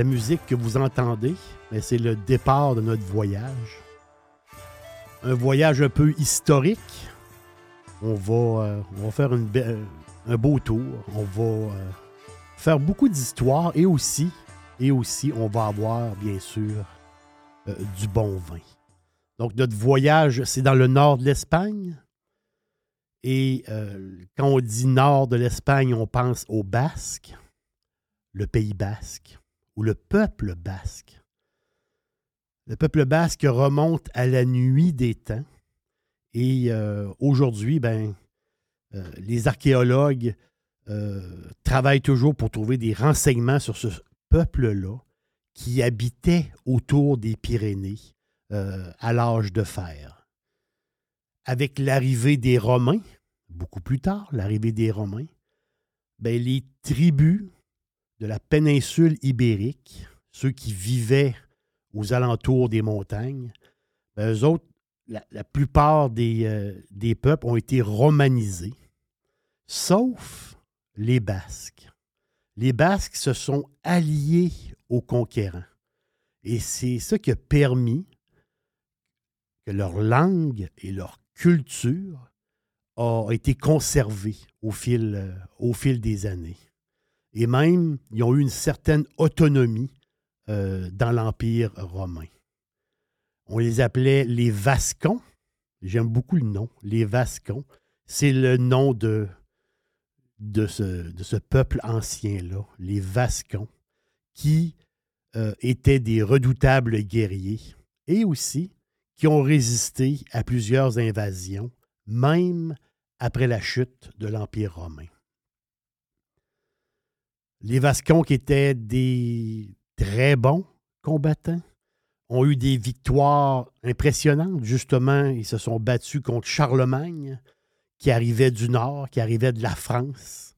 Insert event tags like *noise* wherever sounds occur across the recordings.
La musique que vous entendez, c'est le départ de notre voyage. Un voyage un peu historique. On va, euh, faire un beau tour. On va euh, faire beaucoup d'histoires et aussi, et aussi, on va avoir, bien sûr, euh, du bon vin. Donc, notre voyage, c'est dans le nord de l'Espagne. Et quand on dit nord de l'Espagne, on pense au Basque, le Pays basque le peuple basque. Le peuple basque remonte à la nuit des temps et euh, aujourd'hui, ben, euh, les archéologues euh, travaillent toujours pour trouver des renseignements sur ce peuple-là qui habitait autour des Pyrénées à l'âge de fer. Avec l'arrivée des Romains, beaucoup plus tard, l'arrivée des Romains, ben, les tribus de la péninsule ibérique, ceux qui vivaient aux alentours des montagnes, ben, eux autres, la, plupart des, euh, des, peuples ont été romanisés, sauf les Basques. Les Basques se sont alliés aux conquérants. Et c'est ce qui a permis que leur langue et leur culture ont été conservées euh, au fil des années. Et même, ils ont eu une certaine autonomie euh, dans l'Empire romain. On les appelait les Vascons. J'aime beaucoup le nom, les Vascons. C'est le nom de, ce peuple ancien-là, les Vascons, qui euh, étaient des redoutables guerriers et aussi qui ont résisté à plusieurs invasions, même après la chute de l'Empire romain. Les Vascons, qui étaient des très bons combattants, ont eu des victoires impressionnantes. Justement, ils se sont battus contre Charlemagne, qui arrivait du nord, qui arrivait de la France.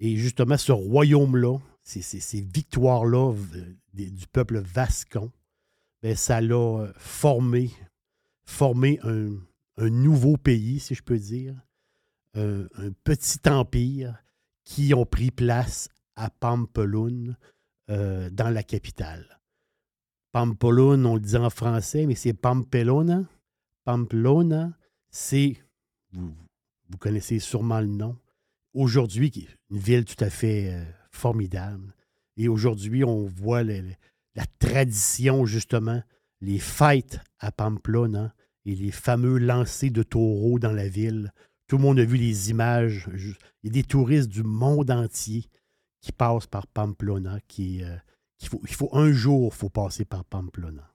Et justement, ce royaume-là, ces, victoires-là du peuple vascon, ben, ça l'a formé, formé un, nouveau pays, si je peux dire, un, un petit empire qui ont pris place à Pampelune, euh, dans la capitale. Pampelune, on le dit en français, mais c'est Pampelona. Pamplona, c'est, vous, connaissez sûrement le nom, aujourd'hui, une ville tout à fait euh, formidable. Et aujourd'hui, on voit la tradition, justement, les fêtes à Pamplona et les fameux lancers de taureaux dans la ville. Tout le monde a vu les images. Il y a des touristes du monde entier qui passe par Pamplona, qui, euh, faut, il faut un jour, faut passer par Pamplona.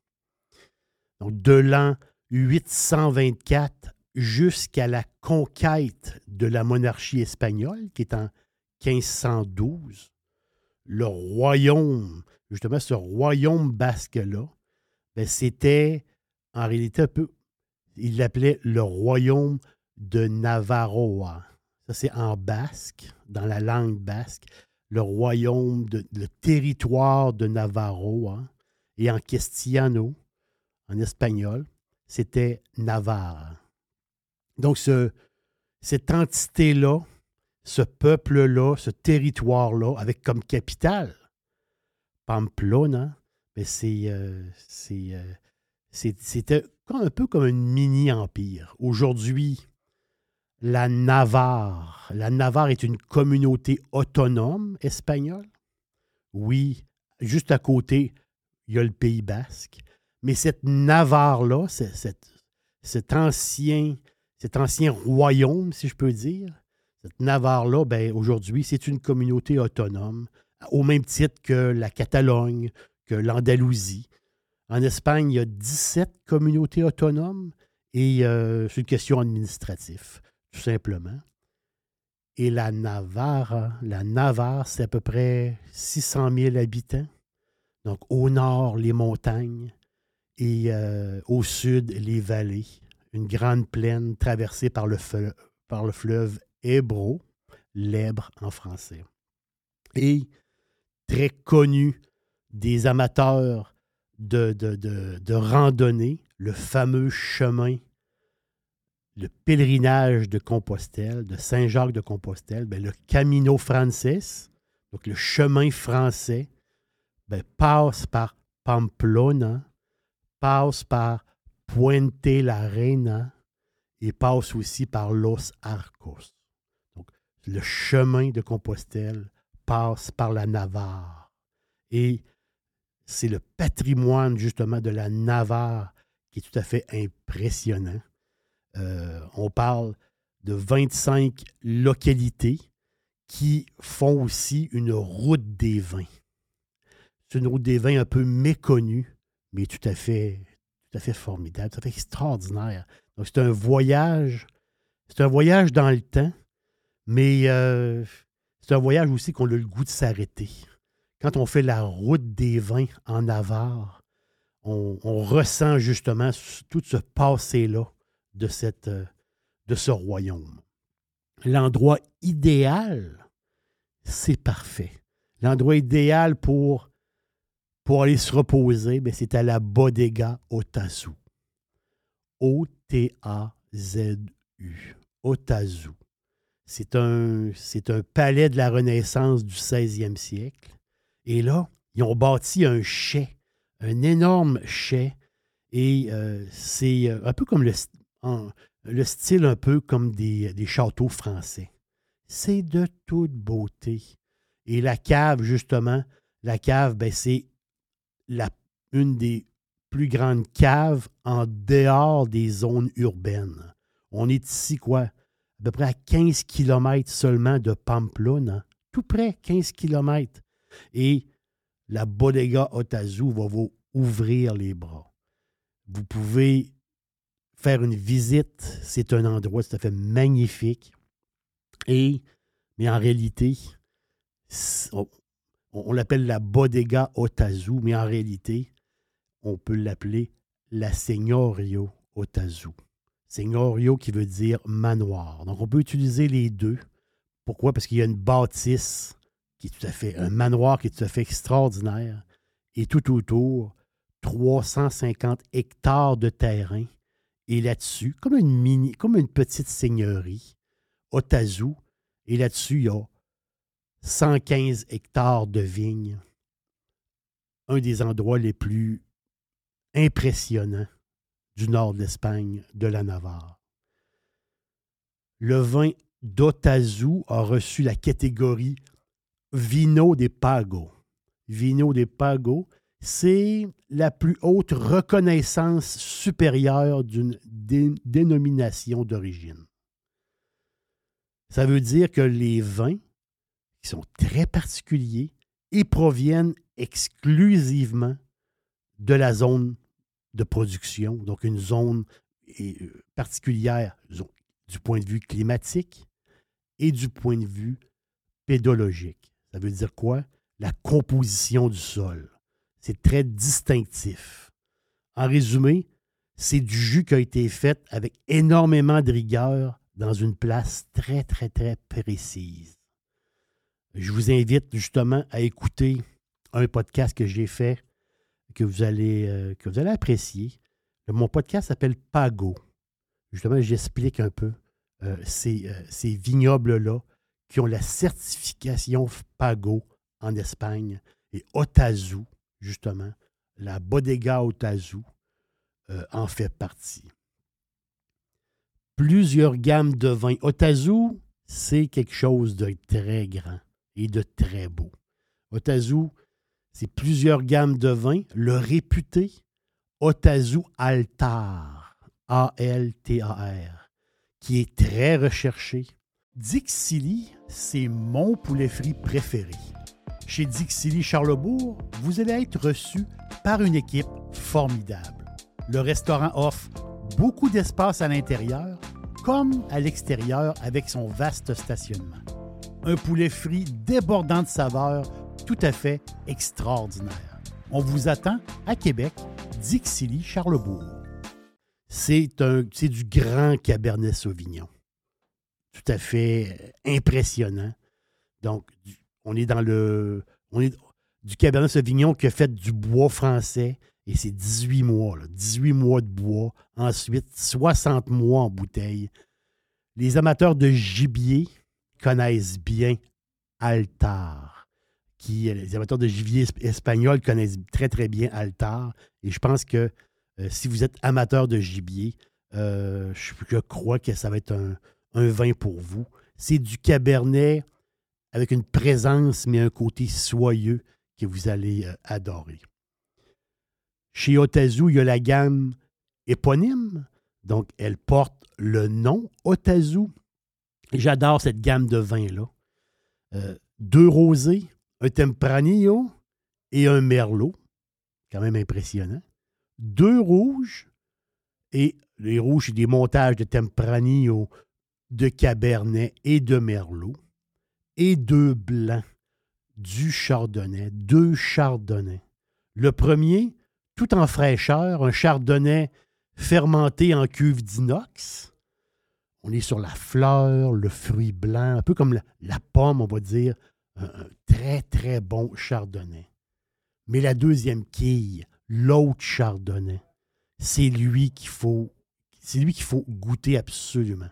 Donc, de l'an 824 jusqu'à la conquête de la monarchie espagnole, qui est en 1512, le royaume, justement, ce royaume basque-là, ben, c'était en réalité un peu, il l'appelait le royaume de Navarroa. Ça, c'est en basque, dans la langue basque le royaume, le territoire de Navarro, hein, et en castellano, en espagnol, c'était Navarre. Donc, ce, cette entité-là, ce peuple-là, ce territoire-là, avec comme capitale Pamplona, ben c'est, euh, euh, c'était un peu comme un mini-empire. Aujourd'hui, la Navarre. La Navarre est une communauté autonome espagnole. Oui, juste à côté, il y a le Pays basque. Mais cette Navarre-là, cet, ancien, royaume, si je peux dire, cette Navarre-là, ben, aujourd'hui, c'est une communauté autonome, au même titre que la Catalogne, que l'Andalousie. En Espagne, il y a 17 communautés autonomes et euh, c'est une question administrative simplement. et la Navarre. La Navarre, c'est à peu près 600 000 habitants. Donc, au nord, les montagnes et euh, au sud, les vallées. Une grande plaine traversée par le, fleuve Hébro, l'Èbre en français. Et très connu des amateurs de, de, de randonnée, le fameux chemin le pèlerinage de Compostelle, de Saint-Jacques de Compostelle, ben, le Camino Frances, donc le chemin français, ben, passe par Pamplona, passe par Puente la Reina et passe aussi par Los Arcos. Donc, le chemin de Compostelle passe par la Navarre. Et c'est le patrimoine justement de la Navarre qui est tout à fait impressionnant. Euh, on parle de 25 localités qui font aussi une route des vins. C'est une route des vins un peu méconnue, mais tout à fait, tout à fait formidable, tout à fait extraordinaire. Donc, c'est un voyage, c'est un voyage dans le temps, mais euh, c'est un voyage aussi qu'on a le goût de s'arrêter. Quand on fait la route des vins en Navarre, on ressent justement tout ce passé-là euh, de ce royaume. L'endroit idéal, c'est parfait. L'endroit idéal pour, aller se reposer, ben, c'est à la Bodega Otazu. O-T-A-Z-U. Otazu. C'est un, c'est un palais de la Renaissance du 16e siècle. Et là, ils ont bâti un chai, un énorme chai. Et euh, c'est euh, un peu comme le, le style un peu comme des, châteaux français. C'est de toute beauté. Et la cave, justement, la cave, ben, c'est une des plus grandes caves en dehors des zones urbaines. On est ici, quoi, à peu près à 15 km seulement de Pamplona. Tout près, 15 km. Et la Bodega Otazu va vous ouvrir les bras. Vous pouvez faire une visite. C'est un endroit tout à fait magnifique. Et, mais en réalité, on, l'appelle la Bodega Otazu, mais en réalité, on peut l'appeler la Signorio Otazu. Signorio qui veut dire manoir. Donc, on peut utiliser les deux. Pourquoi? Parce qu'il y a une bâtisse qui est tout à fait, un manoir qui est tout à fait extraordinaire. Et tout autour, 350 hectares de terrain et là-dessus, comme une petite seigneurie, Otazu, et là-dessus, il y a 115 hectares de vignes. Un des endroits les plus impressionnants du nord de l'Espagne, de la Navarre. Le vin d'Otazu a reçu la catégorie Vino de Pago. Vino de Pago, c'est la plus haute reconnaissance supérieure d'une dénomination d'origine. Ça veut dire que les vins, qui sont très particuliers, et proviennent exclusivement de la zone de production, donc une zone euh, particulière du point de vue climatique et du point de vue pédologique. Ça veut dire quoi? La composition du sol. C'est très distinctif. En résumé, c'est du jus qui a été fait avec énormément de rigueur dans une place très, très, très précise. Je vous invite justement à écouter un podcast que j'ai fait que vous allez, euh, que vous allez apprécier. Mon podcast s'appelle Pago. Justement, j'explique un peu euh, ces, euh, ces vignobles-là qui ont la certification Pago en Espagne et Otazu justement, la Bodega Otazu euh, en fait partie. Plusieurs gammes de vins. Otazu, c'est quelque chose de très grand et de très beau. Otazu, c'est plusieurs gammes de vins. Le réputé Otazu Altar, A-L-T-A-R, qui est très recherché. Dixili, c'est mon poulet frit préféré. Chez Dixili Charlebourg, vous allez être reçu par une équipe formidable. Le restaurant offre beaucoup d'espace à l'intérieur, comme à l'extérieur avec son vaste stationnement. Un poulet frit débordant de saveurs, tout à fait extraordinaire. On vous attend à Québec, Dixilly, Charlebourg. C'est du grand Cabernet Sauvignon. Tout à fait euh, impressionnant. Donc, on est dans le. On est du Cabernet Sauvignon qui fait du bois français et c'est 18 mois, 18 mois de bois. Ensuite, 60 mois en bouteille. Les amateurs de gibier connaissent bien Altar. Qui, les amateurs de gibier espagnol connaissent très, très bien Altar. Et je pense que euh, si vous êtes amateur de gibier, euh, je, crois que ça va être un vin pour vous. C'est du Cabernet avec une présence, mais un côté soyeux que vous allez euh, adorer. Chez Otazu, il y a la gamme éponyme, donc elle porte le nom Otazu. J'adore cette gamme de vins-là. Euh, deux rosés, un Tempranillo et un Merlot. Quand même impressionnant. Deux rouges et les rouges, c'est des montages de Tempranillo, de Cabernet et de Merlot. Et deux blancs du chardonnay, deux chardonnays. Le premier, tout en fraîcheur, un chardonnay fermenté en cuve d'inox. On est sur la fleur, le fruit blanc, un peu comme la, pomme, on va dire. Un, très, très bon chardonnay. Mais la deuxième quille, l'autre chardonnay, c'est lui qu'il faut, c'est lui qu'il faut goûter absolument.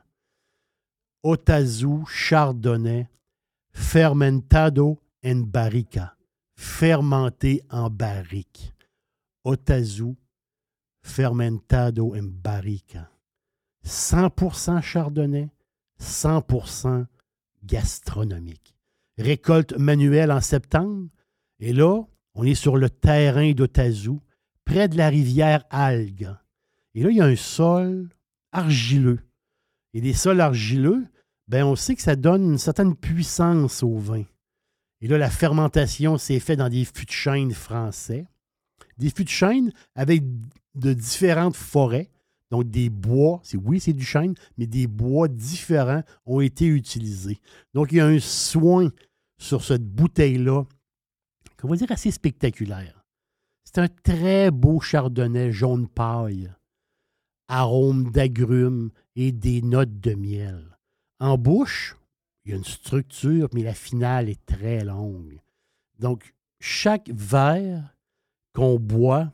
Otazu Chardonnay Fermentado en barrica, fermenté en barrique. Otazu, fermentado en barrica. 100% chardonnay, 100% gastronomique. Récolte manuelle en septembre. Et là, on est sur le terrain d'Otazu, près de la rivière Algue. Et là, il y a un sol argileux. Et des sols argileux, ben on sait que ça donne une certaine puissance au vin. Et là, la fermentation s'est faite dans des fûts de chêne français. Des fûts de chêne avec de différentes forêts. Donc, des bois, c'est oui, c'est du chêne, mais des bois différents ont été utilisés. Donc, il y a un soin sur cette bouteille-là, qu'on va dire assez spectaculaire. C'est un très beau chardonnay jaune paille, arôme d'agrumes et des notes de miel. En bouche, il y a une structure, mais la finale est très longue. Donc, chaque verre qu'on boit,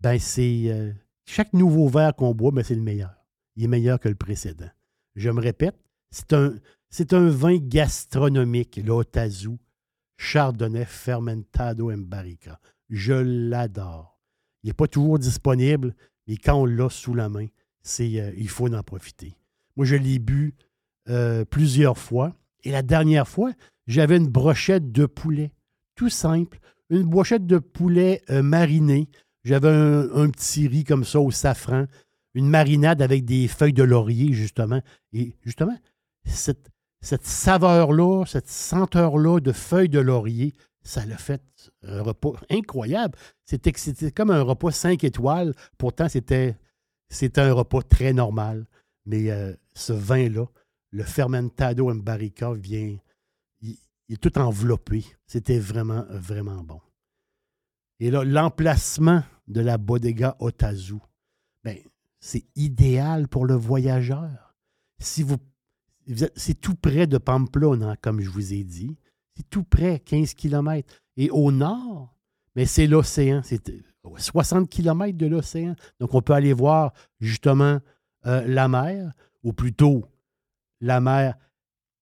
ben c'est. Euh, chaque nouveau verre qu'on boit, ben c'est le meilleur. Il est meilleur que le précédent. Je me répète, c'est un, vin gastronomique, l'Otazu, Chardonnay Fermentado en Barrica. Je l'adore. Il n'est pas toujours disponible, mais quand on l'a sous la main, euh, il faut en profiter. Moi, je l'ai bu euh, plusieurs fois. Et la dernière fois, j'avais une brochette de poulet. Tout simple. Une brochette de poulet euh, mariné. J'avais un, petit riz comme ça au safran. Une marinade avec des feuilles de laurier, justement. Et justement, cette, saveur-là, cette senteur-là de feuilles de laurier, ça l'a fait un repas incroyable. C'était, comme un repas cinq étoiles. Pourtant, c'était, c'était un repas très normal. Mais euh, ce vin-là, le fermentado en barrica vient, il, est tout enveloppé. C'était vraiment, vraiment bon. Et là, l'emplacement de la bodega Otazu, ben, c'est idéal pour le voyageur. Si vous, c'est tout près de Pamplona, comme je vous ai dit. C'est tout près, 15 km. Et au nord, mais ben, c'est l'océan. C'est 60 km de l'océan. Donc, on peut aller voir justement euh, la mer, ou plutôt la mer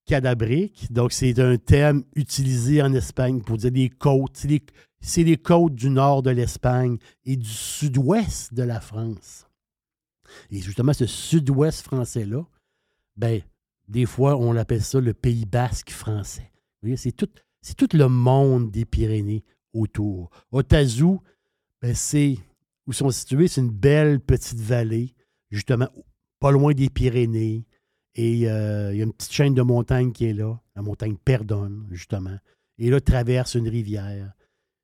cadabrique. Donc, c'est un terme utilisé en Espagne pour dire les côtes. C'est les, côtes du nord de l'Espagne et du sud-ouest de la France. Et justement, ce sud-ouest français-là, ben, des fois, on l'appelle ça le Pays basque français. C'est tout, le monde des Pyrénées autour. Otazu, ben, c'est où sont situés, c'est une belle petite vallée, justement, pas loin des Pyrénées, et euh, il y a une petite chaîne de montagnes qui est là, la montagne Perdonne, justement. Et là, traverse une rivière.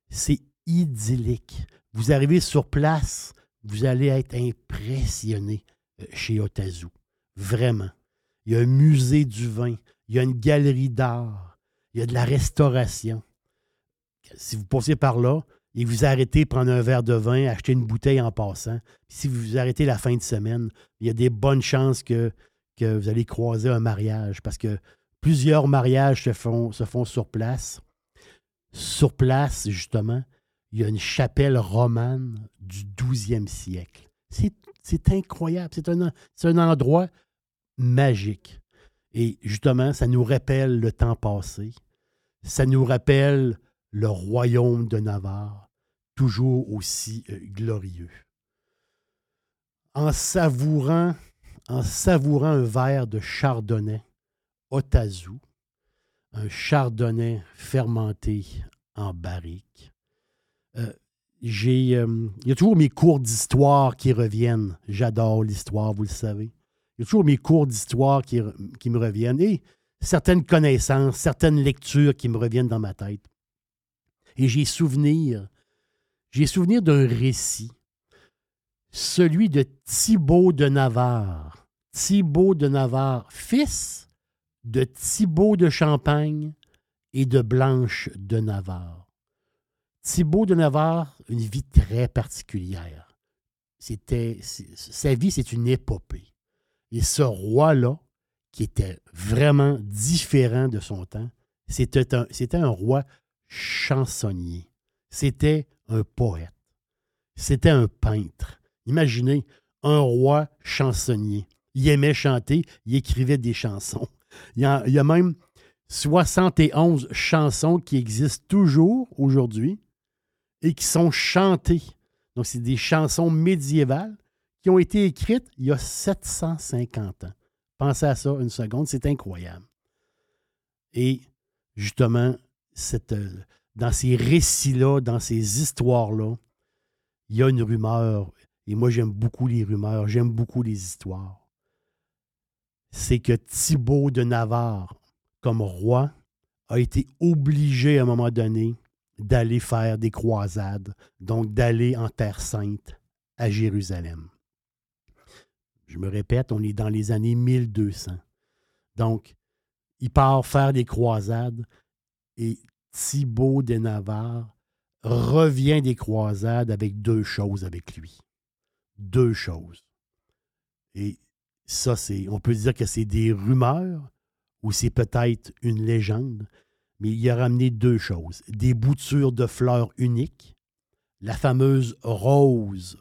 C'est idyllique. Vous arrivez sur place, vous allez être impressionné euh, chez Otazu. vraiment. Il y a un musée du vin, il y a une galerie d'art, il y a de la restauration. Si vous passez par là et vous arrêtez prendre un verre de vin, acheter une bouteille en passant, si vous vous arrêtez la fin de semaine, il y a des bonnes chances que, vous allez croiser un mariage parce que plusieurs mariages se font, se font sur place. Sur place, justement, il y a une chapelle romane du 12e siècle. C'est incroyable. C'est un, un endroit magique. Et justement, ça nous rappelle le temps passé. Ça nous rappelle le royaume de Navarre, toujours aussi euh, glorieux. En savourant, en savourant un verre de chardonnay Otazu, un chardonnay fermenté en barrique, euh, j'ai, euh, il y a toujours mes cours d'histoire qui reviennent. J'adore l'histoire, vous le savez. Il y a toujours mes cours d'histoire qui, me reviennent et certaines connaissances, certaines lectures qui me reviennent dans ma tête. Et j'ai souvenir, j'ai souvenir d'un récit, celui de Thibaut de Navarre. Thibaut de Navarre, fils de Thibaut de Champagne et de Blanche de Navarre. Thibaut de Navarre, une vie très particulière. Sa vie, c'est une épopée. Et ce roi-là, qui était vraiment différent de son temps, c'était un roi chansonnier. C'était un poète. C'était un peintre. Imaginez un roi chansonnier. Il aimait chanter, il écrivait des chansons. *laughs* Il y a, même 71 chansons qui existent toujours aujourd'hui et qui sont chantées. Donc, c'est des chansons médiévales qui ont été écrites il y a 750 ans. Pensez à ça une seconde, c'est incroyable. Et justement, cette, euh, dans ces récits-là, dans ces histoires-là, il y a une rumeur, et moi j'aime beaucoup les rumeurs, j'aime beaucoup les histoires. C'est que Thibaut de Navarre, comme roi, a été obligé à un moment donné d'aller faire des croisades, donc d'aller en Terre sainte, à Jérusalem. Je me répète, on est dans les années 1200. Donc, il part faire des croisades et Thibaut de Navarre revient des croisades avec deux choses avec lui. Deux choses. Et ça, c'est, on peut dire que c'est des rumeurs ou c'est peut-être une légende, mais il a ramené deux choses. Des boutures de fleurs uniques, la fameuse rose,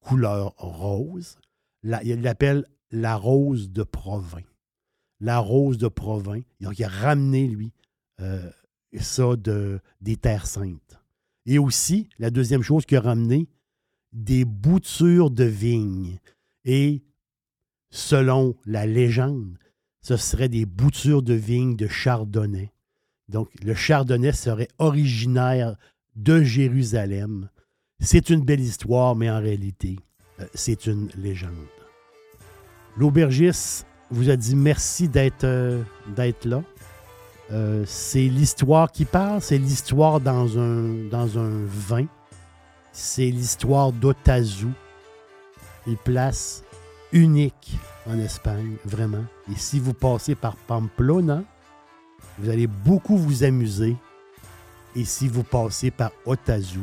couleur rose, il l'appelle la rose de Provins. La rose de Provins. Il a ramené, lui, euh, ça de, des terres saintes. Et aussi, la deuxième chose qu'il a ramené, des boutures de vignes. Et selon la légende, ce serait des boutures de vignes de chardonnay. Donc, le chardonnay serait originaire de Jérusalem. C'est une belle histoire, mais en réalité, euh, c'est une légende. L'aubergiste vous a dit merci d'être euh, là. Euh, c'est l'histoire qui parle, c'est l'histoire dans un, dans un vin. C'est l'histoire d'Otazu, une place unique en Espagne, vraiment. Et si vous passez par Pamplona, vous allez beaucoup vous amuser. Et si vous passez par Otazu,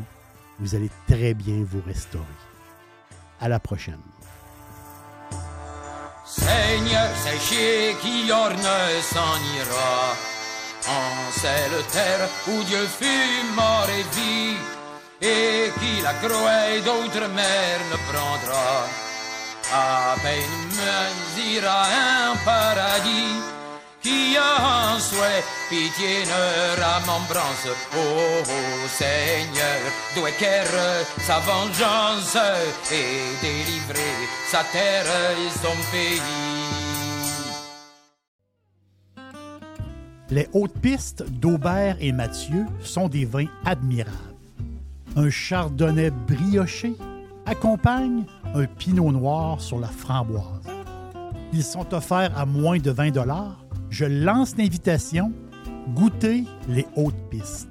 vous allez très bien vous restaurer. À la prochaine. Seigneur, c'est qui orne s'en ira. En cette terre où Dieu fut mort et vie, et qui la groée d'autres mers ne prendra. À peine me ira un paradis qui a un souhait, pitié ne ramembrance. Oh, oh Seigneur, doit sa vengeance et délivrer sa terre et son pays. Les hautes pistes d'Aubert et Mathieu sont des vins admirables. Un chardonnay brioché accompagne un pinot noir sur la framboise. Ils sont offerts à moins de 20 je lance l'invitation goûter les hautes pistes.